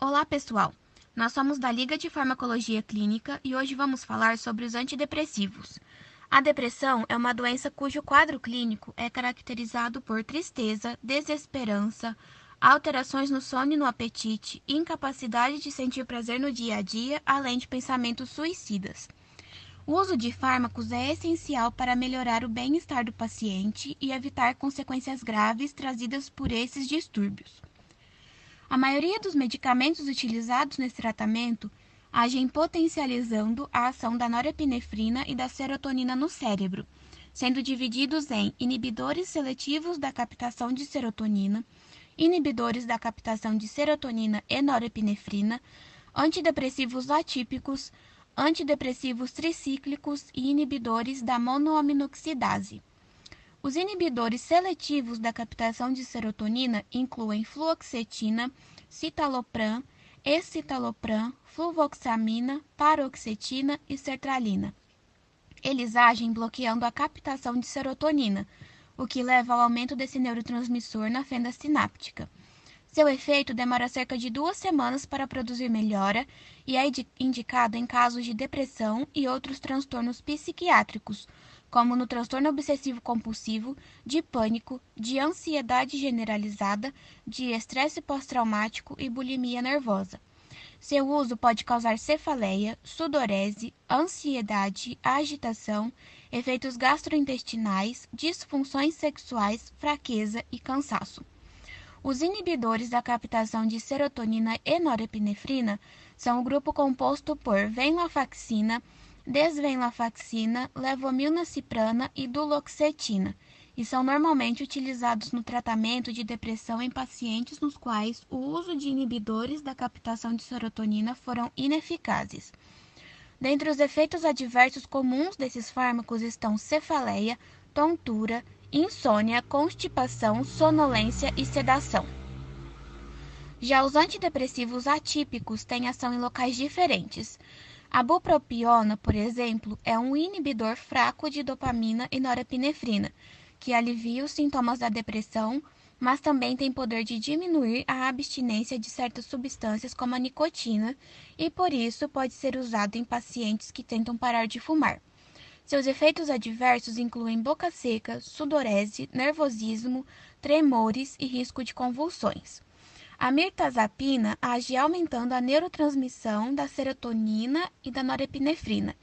Olá, pessoal! Nós somos da Liga de Farmacologia Clínica e hoje vamos falar sobre os antidepressivos. A depressão é uma doença cujo quadro clínico é caracterizado por tristeza, desesperança, alterações no sono e no apetite, incapacidade de sentir prazer no dia a dia, além de pensamentos suicidas. O uso de fármacos é essencial para melhorar o bem-estar do paciente e evitar consequências graves trazidas por esses distúrbios. A maioria dos medicamentos utilizados nesse tratamento agem potencializando a ação da norepinefrina e da serotonina no cérebro, sendo divididos em inibidores seletivos da captação de serotonina, inibidores da captação de serotonina e norepinefrina, antidepressivos atípicos, antidepressivos tricíclicos e inibidores da monoaminoxidase. Os inibidores seletivos da captação de serotonina incluem fluoxetina, citalopram, escitalopram, fluvoxamina, paroxetina e sertralina. Eles agem bloqueando a captação de serotonina, o que leva ao aumento desse neurotransmissor na fenda sináptica. Seu efeito demora cerca de duas semanas para produzir melhora e é indicado em casos de depressão e outros transtornos psiquiátricos, como no transtorno obsessivo compulsivo, de pânico, de ansiedade generalizada, de estresse pós-traumático e bulimia nervosa. Seu uso pode causar cefaleia, sudorese, ansiedade, agitação, efeitos gastrointestinais, disfunções sexuais, fraqueza e cansaço. Os inibidores da captação de serotonina e norepinefrina são o grupo composto por venlafaxina, desvenlafaxina, levomilnaciprana e duloxetina, e são normalmente utilizados no tratamento de depressão em pacientes nos quais o uso de inibidores da captação de serotonina foram ineficazes. Dentre os efeitos adversos comuns desses fármacos estão cefaleia, tontura, insônia, constipação, sonolência e sedação. Já os antidepressivos atípicos têm ação em locais diferentes. A bupropiona, por exemplo, é um inibidor fraco de dopamina e norepinefrina, que alivia os sintomas da depressão, mas também tem poder de diminuir a abstinência de certas substâncias como a nicotina e por isso pode ser usado em pacientes que tentam parar de fumar. Seus efeitos adversos incluem boca seca, sudorese, nervosismo, tremores e risco de convulsões. A mirtazapina age aumentando a neurotransmissão da serotonina e da norepinefrina.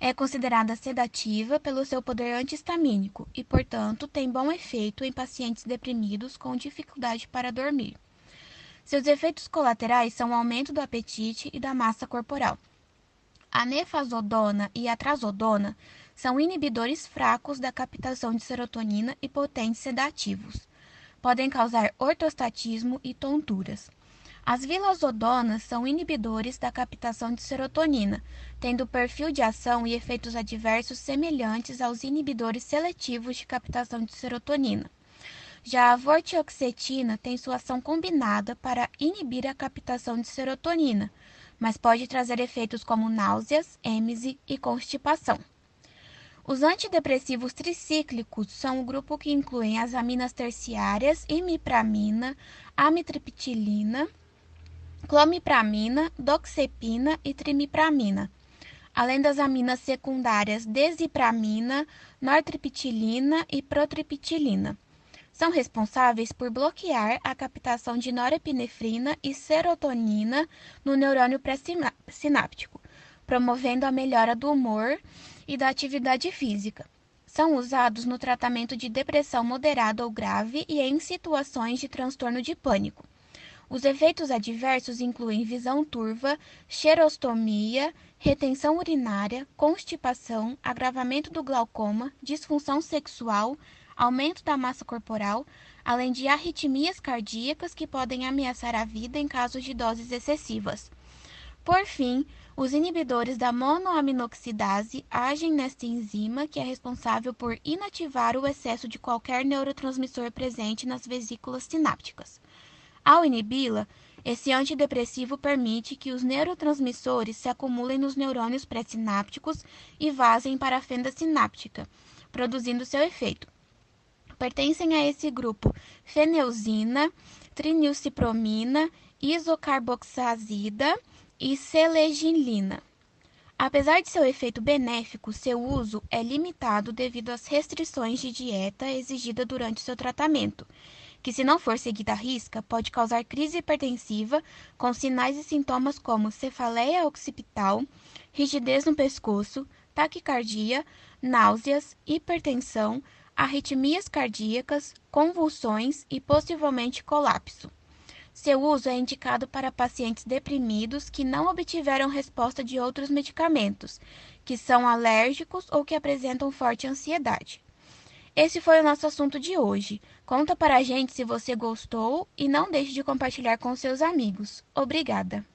É considerada sedativa pelo seu poder antihistamínico e, portanto, tem bom efeito em pacientes deprimidos com dificuldade para dormir. Seus efeitos colaterais são o aumento do apetite e da massa corporal. A nefazodona e a trazodona são inibidores fracos da captação de serotonina e potentes sedativos podem causar ortostatismo e tonturas. As vilazodonas são inibidores da captação de serotonina, tendo perfil de ação e efeitos adversos semelhantes aos inibidores seletivos de captação de serotonina. Já a vortioxetina tem sua ação combinada para inibir a captação de serotonina, mas pode trazer efeitos como náuseas, êmese e constipação. Os antidepressivos tricíclicos são o grupo que incluem as aminas terciárias, imipramina, amitriptilina, clomipramina, doxepina e trimipramina, além das aminas secundárias desipramina, nortriptilina e protriptilina. São responsáveis por bloquear a captação de norepinefrina e serotonina no neurônio pré-sináptico, promovendo a melhora do humor e da atividade física. São usados no tratamento de depressão moderada ou grave e em situações de transtorno de pânico. Os efeitos adversos incluem visão turva, xerostomia, retenção urinária, constipação, agravamento do glaucoma, disfunção sexual, aumento da massa corporal, além de arritmias cardíacas que podem ameaçar a vida em casos de doses excessivas. Por fim, os inibidores da monoaminoxidase agem nesta enzima que é responsável por inativar o excesso de qualquer neurotransmissor presente nas vesículas sinápticas. Ao inibi-la, esse antidepressivo permite que os neurotransmissores se acumulem nos neurônios pré-sinápticos e vazem para a fenda sináptica, produzindo seu efeito. Pertencem a esse grupo feneuzina, trinilcipromina, isocarboxazida e seleginlina. Apesar de seu efeito benéfico, seu uso é limitado devido às restrições de dieta exigida durante seu tratamento, que, se não for seguida à risca, pode causar crise hipertensiva com sinais e sintomas como cefaleia occipital, rigidez no pescoço, taquicardia, náuseas, hipertensão, arritmias cardíacas, convulsões e possivelmente colapso. Seu uso é indicado para pacientes deprimidos que não obtiveram resposta de outros medicamentos, que são alérgicos ou que apresentam forte ansiedade. Esse foi o nosso assunto de hoje. Conta para a gente se você gostou e não deixe de compartilhar com seus amigos. Obrigada!